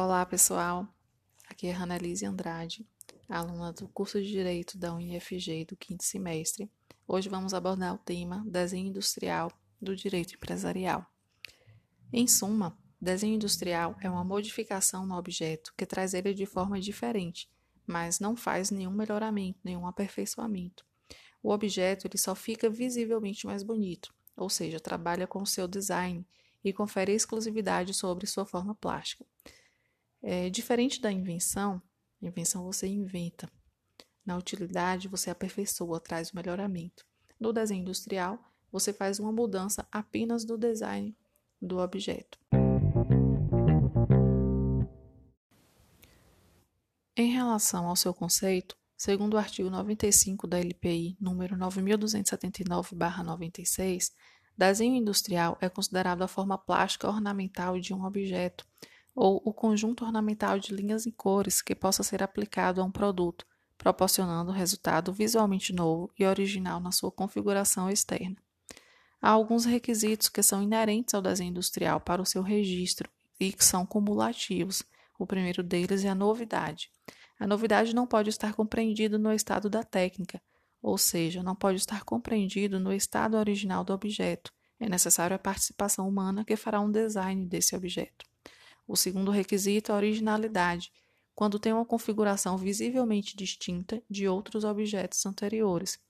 Olá, pessoal. Aqui é Ranelise Andrade, aluna do curso de Direito da UniFG do quinto semestre. Hoje vamos abordar o tema Desenho Industrial do Direito Empresarial. Em suma, desenho industrial é uma modificação no objeto que traz ele de forma diferente, mas não faz nenhum melhoramento, nenhum aperfeiçoamento. O objeto ele só fica visivelmente mais bonito, ou seja, trabalha com seu design e confere exclusividade sobre sua forma plástica. É, diferente da invenção, invenção você inventa. Na utilidade, você aperfeiçoa, traz o melhoramento. No desenho industrial, você faz uma mudança apenas do design do objeto. Em relação ao seu conceito, segundo o artigo 95 da LPI, número 9279/96, desenho industrial é considerado a forma plástica ornamental de um objeto ou o conjunto ornamental de linhas e cores que possa ser aplicado a um produto, proporcionando resultado visualmente novo e original na sua configuração externa. Há alguns requisitos que são inerentes ao desenho industrial para o seu registro e que são cumulativos. O primeiro deles é a novidade. A novidade não pode estar compreendida no estado da técnica, ou seja, não pode estar compreendido no estado original do objeto. É necessário a participação humana que fará um design desse objeto. O segundo requisito é a originalidade, quando tem uma configuração visivelmente distinta de outros objetos anteriores.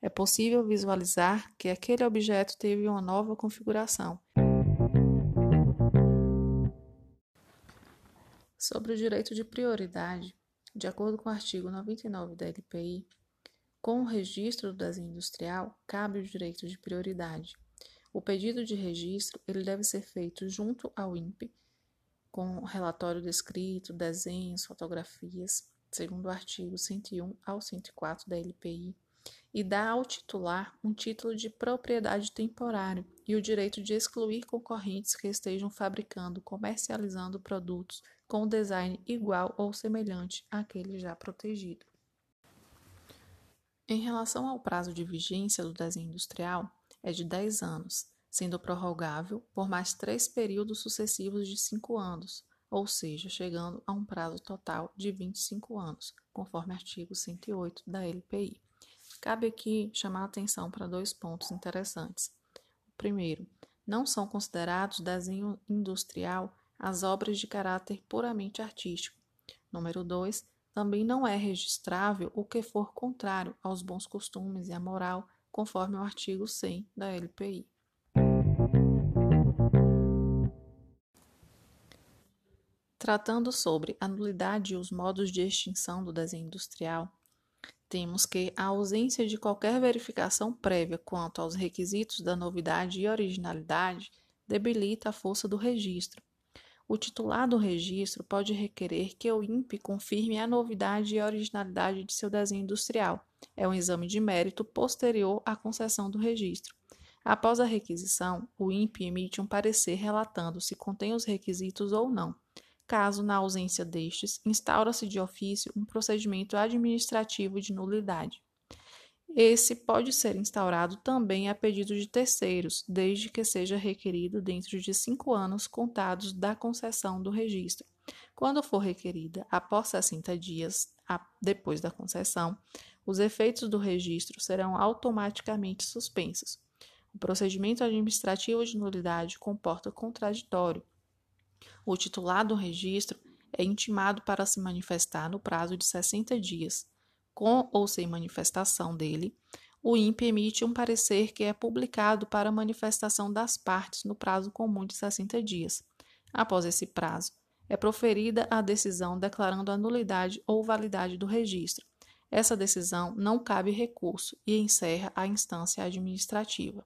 É possível visualizar que aquele objeto teve uma nova configuração. Sobre o direito de prioridade, de acordo com o artigo 99 da LPI, com o registro do desenho industrial, cabe o direito de prioridade. O pedido de registro ele deve ser feito junto ao INPE com relatório descrito, desenhos, fotografias, segundo o artigo 101 ao 104 da LPI, e dá ao titular um título de propriedade temporário e o direito de excluir concorrentes que estejam fabricando, comercializando produtos com design igual ou semelhante àquele já protegido. Em relação ao prazo de vigência do desenho industrial, é de 10 anos, sendo prorrogável por mais três períodos sucessivos de cinco anos, ou seja, chegando a um prazo total de 25 anos, conforme artigo 108 da LPI. Cabe aqui chamar a atenção para dois pontos interessantes. Primeiro, não são considerados desenho industrial as obras de caráter puramente artístico. Número 2, também não é registrável o que for contrário aos bons costumes e à moral, conforme o artigo 100 da LPI. Tratando sobre a nulidade e os modos de extinção do desenho industrial, temos que a ausência de qualquer verificação prévia quanto aos requisitos da novidade e originalidade debilita a força do registro. O titular do registro pode requerer que o INPE confirme a novidade e originalidade de seu desenho industrial. É um exame de mérito posterior à concessão do registro. Após a requisição, o INPE emite um parecer relatando se contém os requisitos ou não. Caso, na ausência destes, instaura-se de ofício um procedimento administrativo de nulidade. Esse pode ser instaurado também a pedido de terceiros, desde que seja requerido dentro de cinco anos contados da concessão do registro. Quando for requerida após 60 dias depois da concessão, os efeitos do registro serão automaticamente suspensos. O procedimento administrativo de nulidade comporta contraditório. O titular do registro é intimado para se manifestar no prazo de 60 dias. Com ou sem manifestação dele, o INPE emite um parecer que é publicado para manifestação das partes no prazo comum de 60 dias. Após esse prazo, é proferida a decisão declarando a nulidade ou validade do registro. Essa decisão não cabe recurso e encerra a instância administrativa.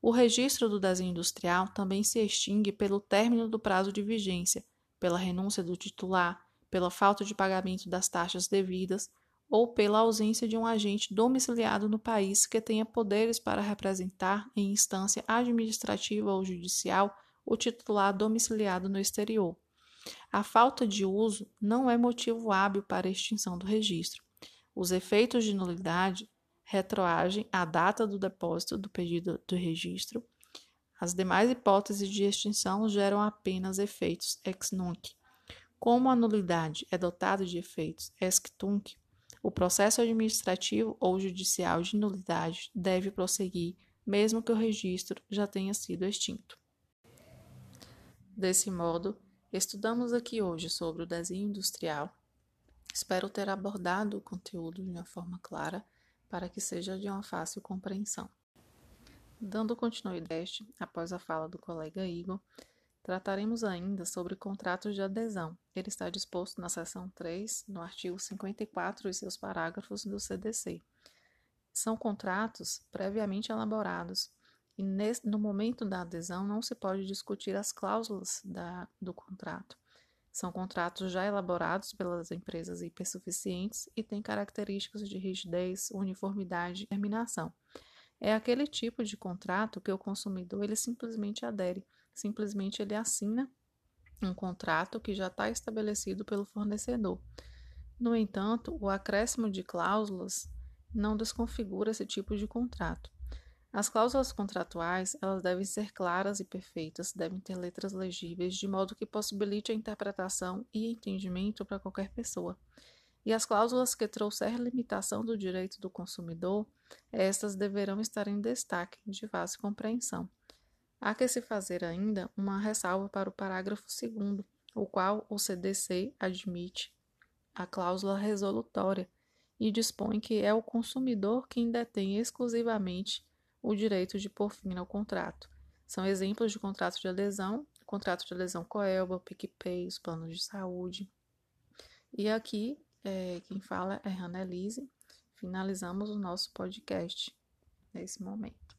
O registro do desenho industrial também se extingue pelo término do prazo de vigência, pela renúncia do titular, pela falta de pagamento das taxas devidas ou pela ausência de um agente domiciliado no país que tenha poderes para representar em instância administrativa ou judicial o titular domiciliado no exterior. A falta de uso não é motivo hábil para extinção do registro. Os efeitos de nulidade retroagem à data do depósito do pedido do registro. As demais hipóteses de extinção geram apenas efeitos ex nunc. Como a nulidade é dotada de efeitos ex tunc, o processo administrativo ou judicial de nulidade deve prosseguir, mesmo que o registro já tenha sido extinto. Desse modo, estudamos aqui hoje sobre o desenho industrial. Espero ter abordado o conteúdo de uma forma clara para que seja de uma fácil compreensão. Dando continuidade, após a fala do colega Igor, trataremos ainda sobre contratos de adesão. Ele está disposto na seção 3, no artigo 54 e seus parágrafos do CDC. São contratos previamente elaborados e nesse, no momento da adesão não se pode discutir as cláusulas da, do contrato. São contratos já elaborados pelas empresas hipersuficientes e têm características de rigidez, uniformidade e terminação. É aquele tipo de contrato que o consumidor ele simplesmente adere, simplesmente ele assina um contrato que já está estabelecido pelo fornecedor. No entanto, o acréscimo de cláusulas não desconfigura esse tipo de contrato. As cláusulas contratuais elas devem ser claras e perfeitas, devem ter letras legíveis, de modo que possibilite a interpretação e entendimento para qualquer pessoa. E as cláusulas que trouxer limitação do direito do consumidor, estas deverão estar em destaque, de fácil compreensão. Há que se fazer ainda uma ressalva para o parágrafo 2, o qual o CDC admite a cláusula resolutória e dispõe que é o consumidor quem detém exclusivamente o direito de pôr fim ao contrato. São exemplos de contrato de adesão, contrato de adesão Coelba, PicPay, os planos de saúde. E aqui é, quem fala é Hannah Elise. Finalizamos o nosso podcast nesse momento.